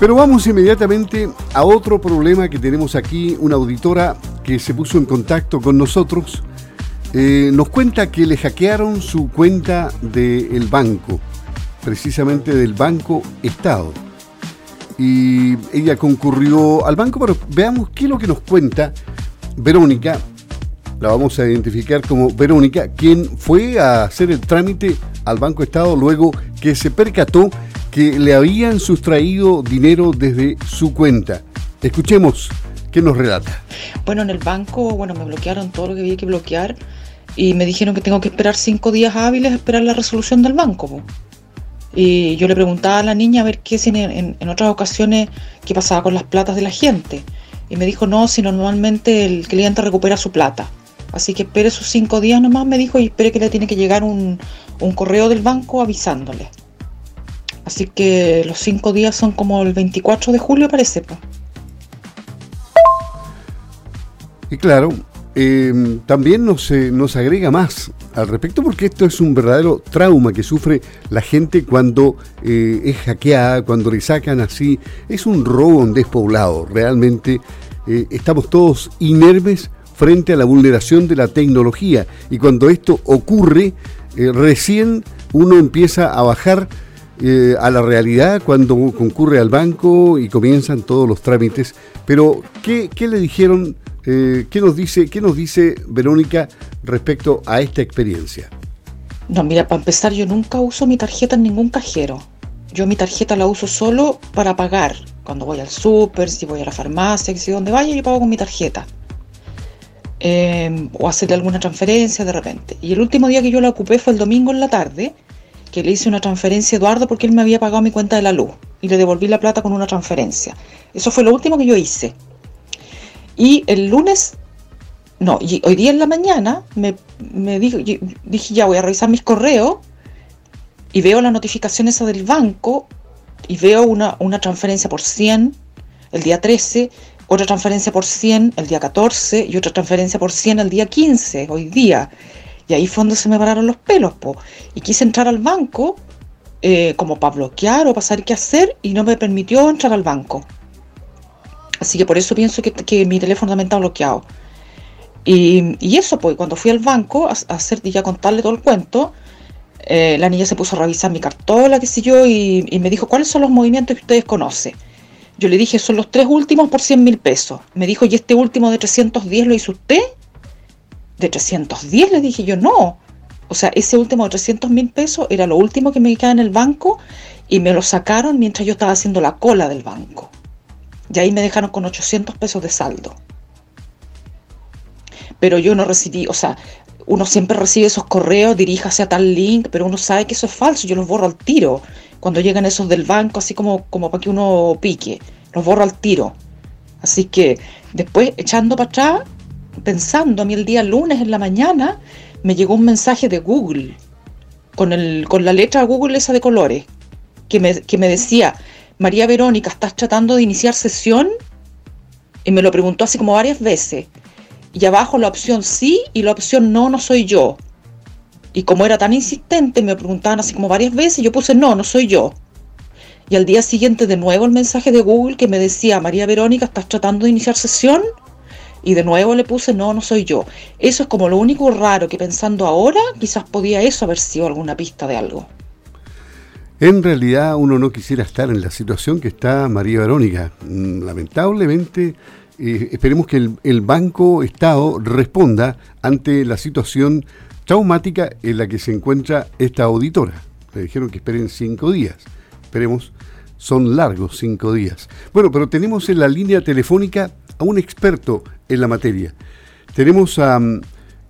Pero vamos inmediatamente a otro problema que tenemos aquí, una auditora que se puso en contacto con nosotros, eh, nos cuenta que le hackearon su cuenta del banco, precisamente del Banco Estado. Y ella concurrió al banco, pero veamos qué es lo que nos cuenta Verónica, la vamos a identificar como Verónica, quien fue a hacer el trámite al Banco Estado luego que se percató que le habían sustraído dinero desde su cuenta. Escuchemos qué nos relata. Bueno, en el banco, bueno, me bloquearon todo lo que había que bloquear y me dijeron que tengo que esperar cinco días hábiles a esperar la resolución del banco. Y yo le preguntaba a la niña a ver qué si en, en, otras ocasiones qué pasaba con las platas de la gente. Y me dijo, no, si normalmente el cliente recupera su plata. Así que espere sus cinco días nomás, me dijo, y espere que le tiene que llegar un, un correo del banco avisándole. Así que los cinco días son como el 24 de julio, parece. Y claro, em, también nos, nos agrega más al respecto porque esto es un verdadero trauma que sufre la gente cuando eh, es hackeada, cuando le sacan así. Es un robo en despoblado. Realmente eh, estamos todos inermes frente a la vulneración de la tecnología. Y cuando esto ocurre, eh, recién uno empieza a bajar eh, a la realidad cuando concurre al banco y comienzan todos los trámites. Pero, ¿qué, le dijeron? Eh, ¿qué, nos dice, ¿Qué nos dice Verónica respecto a esta experiencia? No, mira, para empezar, yo nunca uso mi tarjeta en ningún cajero. Yo mi tarjeta la uso solo para pagar. Cuando voy al súper, si voy a la farmacia, si donde vaya, yo pago con mi tarjeta. Em, o hacerle alguna transferencia de repente. Y el último día que yo la ocupé fue el domingo en la tarde que le hice una transferencia a Eduardo porque él me había pagado mi cuenta de la luz y le devolví la plata con una transferencia. Eso fue lo último que yo hice. Y el lunes, no, hoy día en la mañana me, me dije, dije ya voy a revisar mis correos y veo la notificación esa del banco y veo una, una transferencia por 100 el día 13, otra transferencia por 100 el día 14 y otra transferencia por 100 el día 15, hoy día. Y ahí fue donde se me pararon los pelos, po. Y quise entrar al banco eh, como para bloquear o para saber qué hacer y no me permitió entrar al banco. Así que por eso pienso que, mi teléfono también está bloqueado. Y, eso, pues, cuando fui al banco a, hacer y ya contarle todo el cuento, eh, la niña se puso a revisar mi cartola, qué sé yo, y, y, me dijo, ¿cuáles son los movimientos que ustedes conocen? Yo le dije, son los tres últimos por 100 mil pesos. Me dijo, ¿y este último de 310 lo hizo usted? De 310, le dije yo, no. O sea, ese último de 300 mil pesos era lo último que me quedaba en el banco y me lo sacaron mientras yo estaba haciendo la cola del banco. Y ahí me dejaron con 800 pesos de saldo. Pero yo no recibí, o sea, uno siempre recibe esos correos, diríjase a tal link, pero uno sabe que eso es falso, yo los borro al tiro. Cuando llegan esos del banco, así como, como para que uno pique, los borro al tiro. Así que después, echando para atrás, pensando, a mí el día lunes en la mañana me llegó un mensaje de Google, con, el, con la letra Google esa de colores, que me, que me decía, María Verónica, ¿estás tratando de iniciar sesión? Y me lo preguntó así como varias veces. Y abajo la opción sí y la opción no, no soy yo. Y como era tan insistente, me preguntaban así como varias veces, yo puse no, no soy yo. Y al día siguiente de nuevo el mensaje de Google que me decía, María Verónica, ¿estás tratando de iniciar sesión? Y de nuevo le puse, no, no soy yo. Eso es como lo único raro que pensando ahora, quizás podía eso haber sido alguna pista de algo. En realidad uno no quisiera estar en la situación que está María Verónica. Mm, lamentablemente, eh, esperemos que el, el, Banco Estado responda ante la situación traumática en la que se encuentra esta auditora. Le dijeron que esperen cinco días. Esperemos, son largos cinco días. Bueno, pero tenemos en la línea telefónica a un experto en la materia. Tenemos a mm,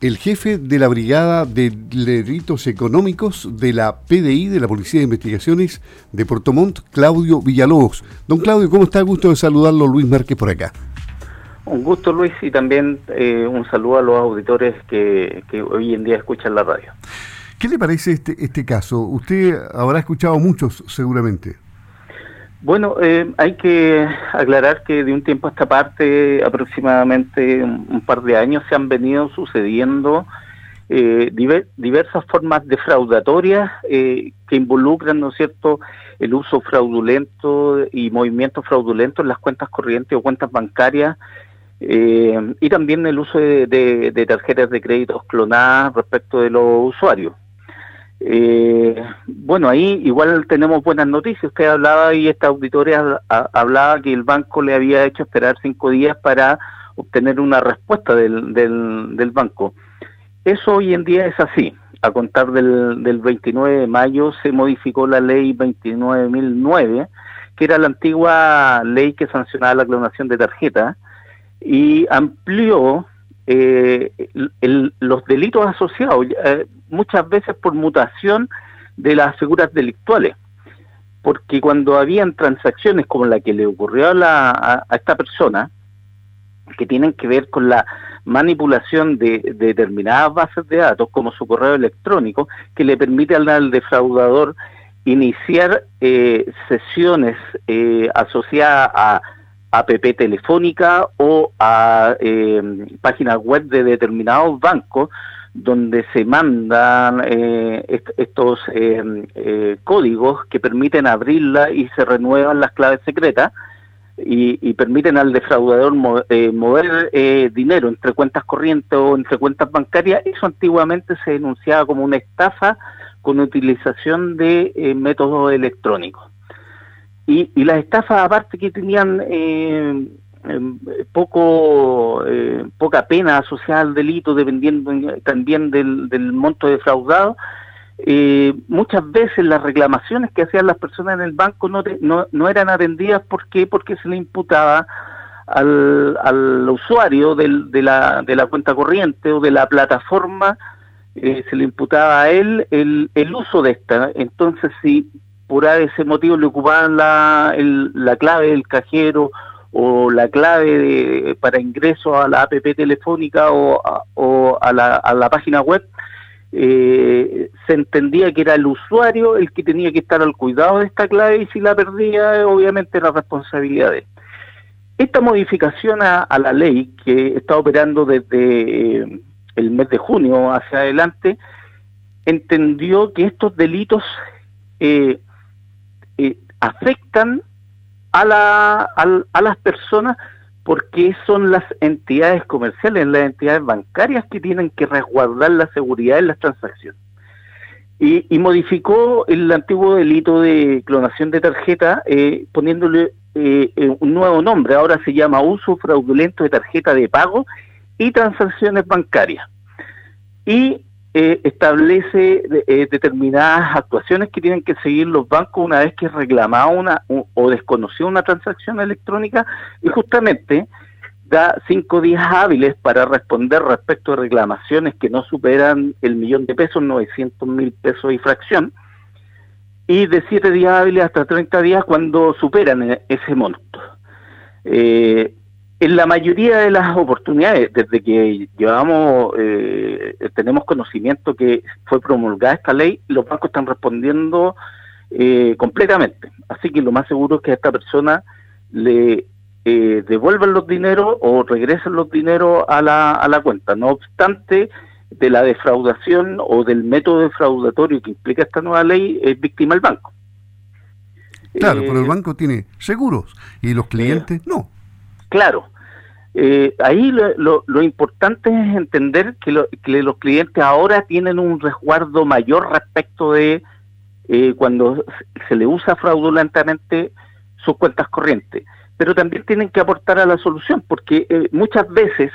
el jefe de la Brigada de Delitos Económicos de la PDI, de la Policía de Investigaciones de Puerto Montt, Claudio Villalobos. Don Claudio, ¿cómo está? Gusto de saludarlo, Luis Márquez, por acá. Un gusto, Luis, y también eh, un saludo a los auditores que, que, hoy en día escuchan la radio. ¿Qué le parece este, este caso? Usted habrá escuchado muchos, seguramente. Bueno, eh, hay que aclarar que de un tiempo a esta parte, aproximadamente un, par de años, se han venido sucediendo eh, diversas formas defraudatorias eh, que involucran, ¿no es cierto?, el uso fraudulento y movimientos fraudulentos en las cuentas corrientes o cuentas bancarias eh, y también el uso de, tarjetas de créditos clonadas respecto de los usuarios. Bueno, ahí igual tenemos buenas noticias. Usted hablaba y esta auditoría hablaba que el banco le había hecho esperar cinco días para obtener una respuesta del, del banco. Eso hoy en día es así. A contar del, del 29 de mayo se modificó la ley 29.009, que era la antigua ley que sancionaba la clonación de tarjetas, y amplió eh, los delitos asociados, eh, muchas veces por mutación de las figuras delictuales. Porque cuando habían transacciones como la que le ocurrió a, la, a esta persona, que tienen que ver con la manipulación de, determinadas bases de datos, como su correo electrónico, que le permite al, defraudador iniciar eh, sesiones eh, asociadas a app telefónica o a eh, páginas web de determinados bancos donde se mandan estos códigos que permiten abrirla y se renuevan las claves secretas y, permiten al defraudador eh, mover eh, dinero entre cuentas corrientes o entre cuentas bancarias, eso antiguamente se denunciaba como una estafa con utilización de eh, métodos electrónicos. Y, y, las estafas, aparte que tenían em, poco poca pena asociada al delito, dependiendo también del, del monto defraudado, eh, muchas veces las reclamaciones que hacían las personas en el banco no, no, no eran atendidas ¿por qué? porque se le imputaba al, al usuario de, la, de la cuenta corriente o de la plataforma eh, se le imputaba a él el, el uso de esta entonces si por ese motivo le ocupaban la, la clave del cajero o la clave de, para ingreso a la app telefónica o, a, la, a la página web eh, se entendía que era el usuario el que tenía que estar al cuidado de esta clave y si la perdía, obviamente era responsabilidad de él. Esta modificación a, la ley que está operando desde eh, el mes de junio hacia adelante, entendió que estos delitos eh, afectan a, la, a las personas porque son las entidades comerciales, las entidades bancarias que tienen que resguardar la seguridad en las transacciones. Y, modificó el antiguo delito de clonación de tarjeta eh, poniéndole eh, eh, un nuevo nombre. Ahora se llama uso fraudulento de tarjeta de pago y transacciones bancarias. Y eh, establece eh, determinadas actuaciones que tienen que seguir los bancos una vez que reclamado una o, desconoció una transacción electrónica y justamente da cinco días hábiles para responder respecto a reclamaciones que no superan el millón de pesos, 900 mil pesos y fracción, y de siete días hábiles hasta 30 días cuando superan e-, ese monto. Eh, en la mayoría de las oportunidades, desde que llevamos, eh, tenemos conocimiento que fue promulgada esta ley, los bancos están respondiendo eh, completamente. Así que lo más seguro es que a esta persona le eh, devuelvan los dineros o regresen los dineros a la, a la cuenta. No obstante, de la defraudación o del método defraudatorio que implica esta nueva ley, es víctima el banco. Claro, pero el banco tiene seguros y los clientes no. Claro. Eh, ahí lo, lo, importante es entender que, los clientes ahora tienen un resguardo mayor respecto de eh, cuando se le usa fraudulentamente sus cuentas corrientes. Pero también tienen que aportar a la solución, porque eh, muchas veces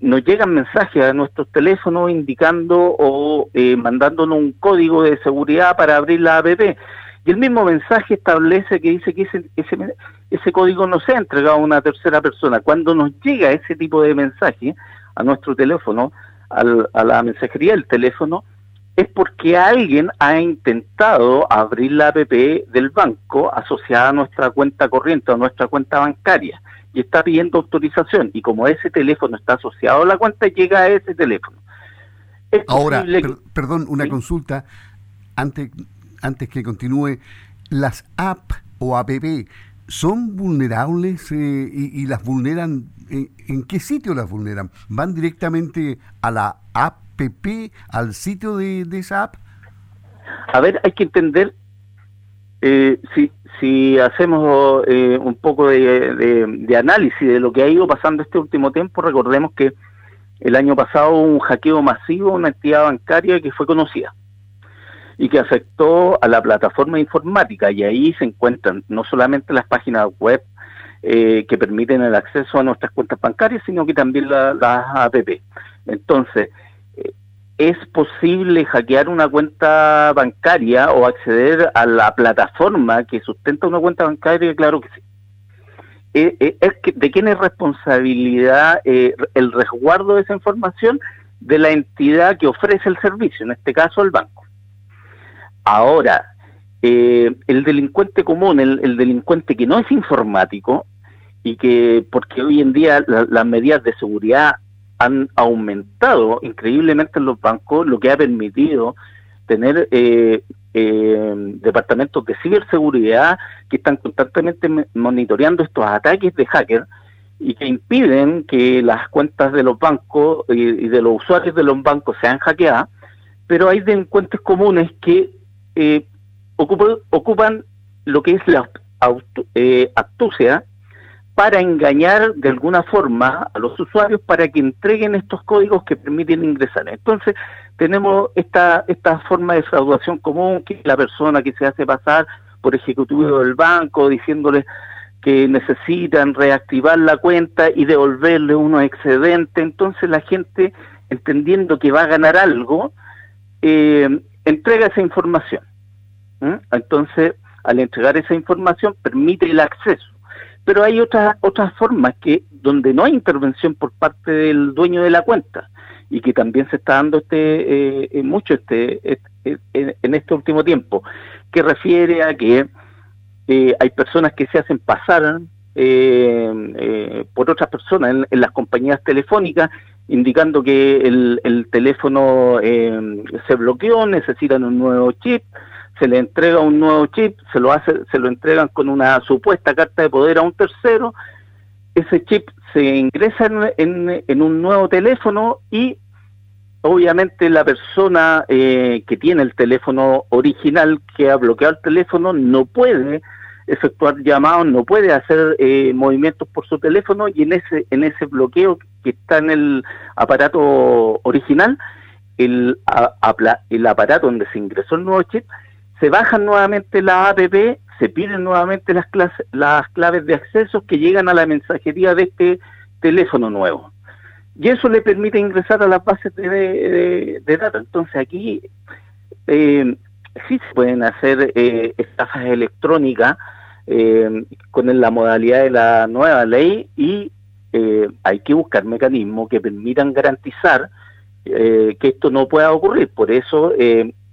nos llegan mensajes a nuestros teléfonos indicando o mandándonos un código de seguridad para abrir la app y el mismo mensaje establece que dice que ese, ese, ese código no se ha entregado a una tercera persona. Cuando nos llega ese tipo de mensaje a nuestro teléfono, a la mensajería del teléfono, es porque alguien ha intentado abrir la app del banco asociada a nuestra cuenta corriente, a nuestra cuenta bancaria, y está pidiendo autorización. Y como ese teléfono está asociado a la cuenta, llega a ese teléfono. Ahora, perdón, una consulta. Antes, antes que continúe, las app o app ¿son vulnerables y, las vulneran? ¿En qué sitio las vulneran? ¿Van directamente a la APP, al sitio de, esa app? A ver, hay que entender eh, si, si hacemos eh, un poco de, análisis de lo que ha ido pasando este último tiempo, recordemos que el año pasado hubo un hackeo masivo una entidad bancaria que fue conocida y que afectó a la plataforma informática y ahí se encuentran no solamente las páginas web eh, que permiten el acceso a nuestras cuentas bancarias, sino que también las APP. Entonces, eh, ¿es posible hackear una cuenta bancaria o acceder a la plataforma que sustenta una cuenta bancaria? Claro que sí. Eh, ¿De quién es responsabilidad el resguardo de esa información? De la entidad que ofrece el servicio, en este caso el banco. Ahora, eh, el delincuente común, el, delincuente que no es informático, y que, porque hoy en día las medidas de seguridad han aumentado increíblemente en los bancos, lo que ha permitido tener eh, eh, departamentos de ciberseguridad que están constantemente monitoreando estos ataques de hackers y que impiden que las cuentas de los bancos y de los usuarios de los bancos sean hackeadas, pero hay delincuentes comunes que eh, ocupan, lo que es la eh, astucia para engañar de alguna forma a los usuarios para que entreguen estos códigos que permiten ingresar. Entonces, tenemos esta, esta forma de fraudación común, que la persona que se hace pasar por ejecutivo del banco, diciéndole que necesitan reactivar la cuenta y devolverle unos excedentes. Entonces, la gente, entendiendo que va a ganar algo, eh, entrega esa información. Entonces, al entregar esa información, permite el acceso. Pero hay otras otras formas que donde no hay intervención por parte del dueño de la cuenta y que también se está dando este eh, mucho este, este en este último tiempo, que refiere a que eh, hay personas que se hacen pasar eh, por otras personas en, las compañías telefónicas indicando que el, el teléfono se bloqueó, necesitan un nuevo chip, se le entrega un nuevo chip, se lo hace, se lo entregan con una supuesta carta de poder a un tercero, ese chip se ingresa en, un nuevo teléfono y obviamente la persona eh, que tiene el teléfono original que ha bloqueado el teléfono no puede efectuar llamados, no puede hacer eh, movimientos por su teléfono y en ese en ese bloqueo que está en el aparato original, el, el aparato donde se ingresó el nuevo chip se bajan nuevamente la APP, se piden nuevamente las, claves de acceso que llegan a la mensajería de este teléfono nuevo. Y eso le permite ingresar a las bases de, datos. Entonces aquí eh, sí se pueden hacer eh, estafas electrónicas eh, con la modalidad de la nueva ley y hay que buscar mecanismos que permitan garantizar que esto no pueda ocurrir. Por eso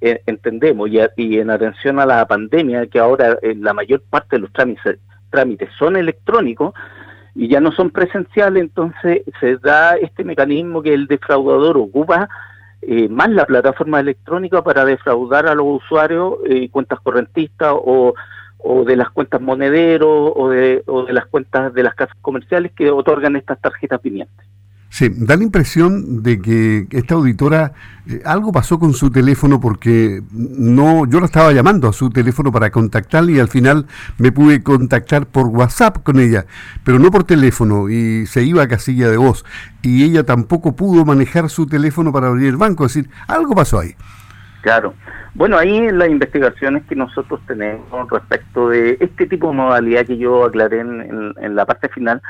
eh, entendemos y, en atención a la pandemia, que ahora eh, la mayor parte de los trámites, trámites son electrónicos y ya no son presenciales, entonces se da este mecanismo que el defraudador ocupa eh, más la plataforma electrónica para defraudar a los usuarios cuentas correntistas o, o de las cuentas monederos o de, o de las cuentas de las casas comerciales que otorgan estas tarjetas vinientes. Sí, da la impresión de que esta auditora eh, algo pasó con su teléfono porque no, yo la estaba llamando a su teléfono para contactarle y al final me pude contactar por WhatsApp con ella, pero no por teléfono y se iba a casilla de voz y ella tampoco pudo manejar su teléfono para abrir el banco, es decir, algo pasó ahí. Claro. Bueno, ahí las investigaciones que nosotros tenemos respecto de este tipo de modalidad que yo aclaré en la parte final,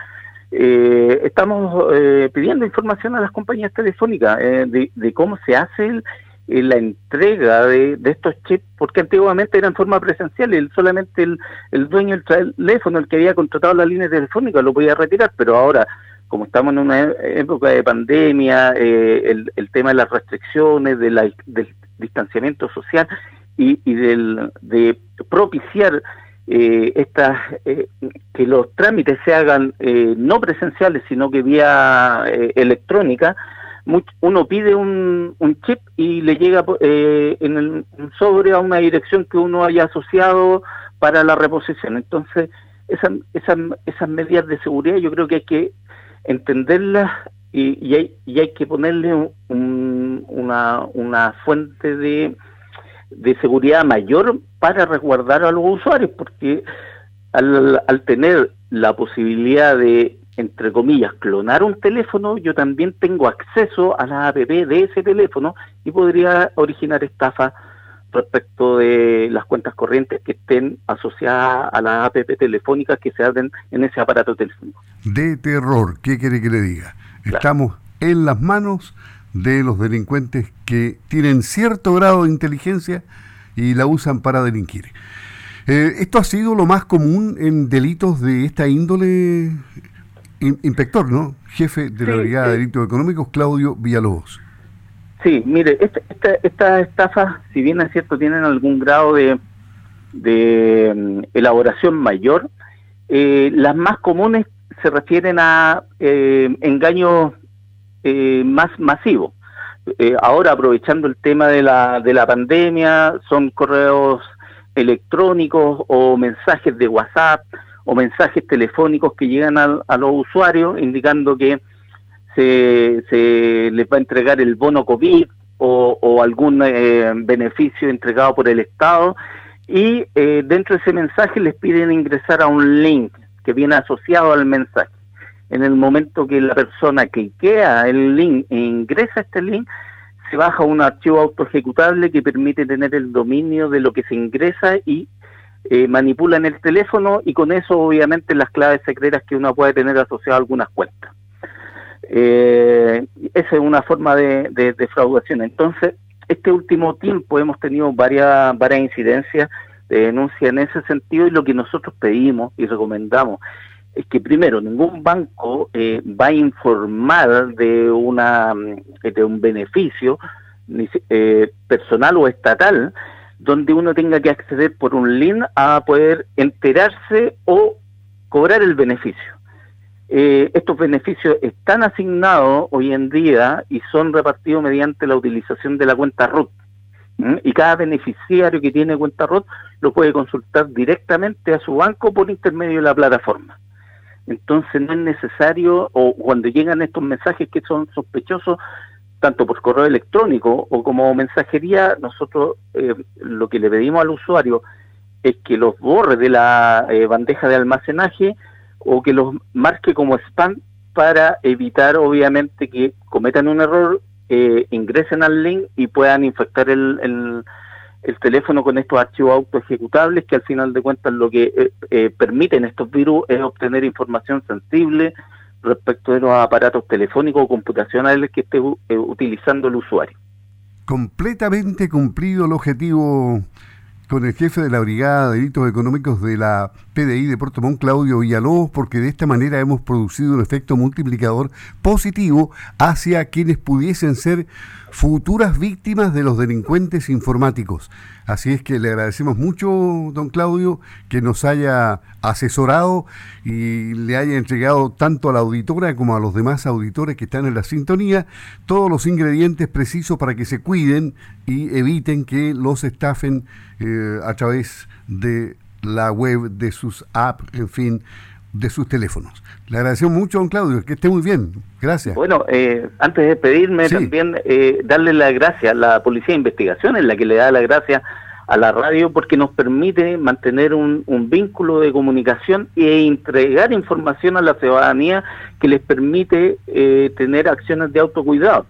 eh, estamos eh, pidiendo información a las compañías telefónicas eh, de, cómo se hace la entrega de, estos chips, porque antiguamente era en forma presencial y solamente el, dueño del teléfono, el que había contratado la línea telefónica, lo podía retirar, pero ahora, como estamos en una época de pandemia, el, tema de las restricciones, de la, del distanciamiento social y, y del, de propiciar eh, estas, eh, que los trámites se hagan eh, no presenciales, sino que vía eh, electrónica, uno pide un, un, chip y le llega en el, un sobre a una dirección que uno haya asociado para la reposición. Entonces, esas, esas, esas medidas de seguridad yo creo que hay que entenderlas y, y, hay, y hay que ponerle una, una fuente de, de seguridad mayor para resguardar a los usuarios, porque al, al tener la posibilidad de, entre comillas, clonar un teléfono, yo también tengo acceso a la app de ese teléfono y podría originar estafas respecto de las cuentas corrientes que estén asociadas a las app telefónicas que se abren en ese aparato telefónico. De terror, ¿qué quiere que le diga? Estamos en las manos de los delincuentes que tienen cierto grado de inteligencia y la usan para delinquir. Eh, ¿Esto ha sido lo más común en delitos de esta índole, inspector, ¿no? Jefe de la Brigada de Delitos Económicos, Claudio Villalobos. Sí, mire, estas esta, estafas, si bien es cierto, tienen algún grado de, de mm, elaboración mayor, eh, las más comunes se refieren a eh, engaños eh, más masivos. ahora, aprovechando el tema de la, de la pandemia, son correos electrónicos o mensajes de WhatsApp o mensajes telefónicos que llegan a, los usuarios indicando que se, se, les va a entregar el bono COVID o, algún eh, beneficio entregado por el Estado y eh, dentro de ese mensaje les piden ingresar a un link que viene asociado al mensaje. En el momento que la persona cliquea el link e ingresa este link, se baja un archivo autoejecutable que permite tener el dominio de lo que se ingresa y eh, manipula en el teléfono y con eso obviamente las claves secretas que uno puede tener asociadas a algunas cuentas. Eh, esa es una forma de, de, defraudación. Entonces, este último tiempo hemos tenido varias, varias incidencias de denuncia en ese sentido y lo que nosotros pedimos y recomendamos es que primero ningún banco eh, va a informar de una de un beneficio eh, personal o estatal donde uno tenga que acceder por un link a poder enterarse o cobrar el beneficio. Eh, estos beneficios están asignados hoy en día y son repartidos mediante la utilización de la cuenta RUT. Y cada beneficiario que tiene cuenta RUT lo puede consultar directamente a su banco por intermedio de la plataforma. Entonces no es necesario, o cuando llegan estos mensajes que son sospechosos, tanto por correo electrónico o como mensajería, nosotros eh, lo que le pedimos al usuario es que los borre de la eh, bandeja de almacenaje o que los marque como spam para evitar obviamente que cometan un error, eh, ingresen al link y puedan infectar el, el, teléfono con estos archivos autoejecutables que al final de cuentas lo que eh, eh, permiten estos virus es obtener información sensible respecto de los aparatos telefónicos o computacionales que esté utilizando el usuario. Completamente cumplido el objetivo con el jefe de la Brigada de Delitos Económicos de la PDI de Puerto Montt, Claudio Villalobos, porque de esta manera hemos producido un efecto multiplicador positivo hacia quienes pudiesen ser futuras víctimas de los delincuentes informáticos. Así es que le agradecemos mucho, don Claudio, que nos haya asesorado y le haya entregado tanto a la auditora como a los demás auditores que están en la sintonía todos los ingredientes precisos para que se cuiden y eviten que los estafen eh, a través de la web, de sus apps, en fin, de sus teléfonos. Le agradecemos mucho, don Claudio, que esté muy bien. Gracias. Bueno, eh, antes de despedirme, también eh, darle las gracias a la Policía de Investigación, en la que le da las gracias a la radio, porque nos permite mantener un, vínculo de comunicación e entregar información a la ciudadanía que les permite eh, tener acciones de autocuidado.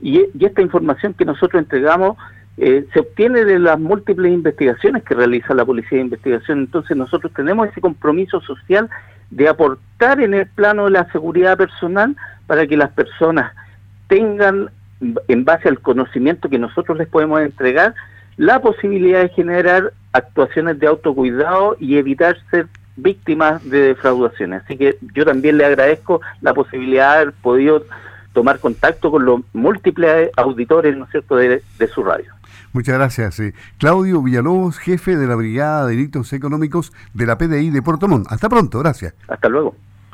Y, y esta información que nosotros entregamos eh, se obtiene de las múltiples investigaciones que realiza la Policía de Investigación. Entonces nosotros tenemos ese compromiso social de aportar en el plano de la seguridad personal para que las personas tengan, en base al conocimiento que nosotros les podemos entregar, la posibilidad de generar actuaciones de autocuidado y evitar ser víctimas de defraudaciones. Así que yo también le agradezco la posibilidad de haber podido tomar contacto con los múltiples auditores, ¿no es cierto?, de su radio. Muchas gracias. Eh. Claudio Villalobos, jefe de la Brigada de Delitos Económicos de la PDI de Puerto Montt. Hasta pronto, gracias. Hasta luego.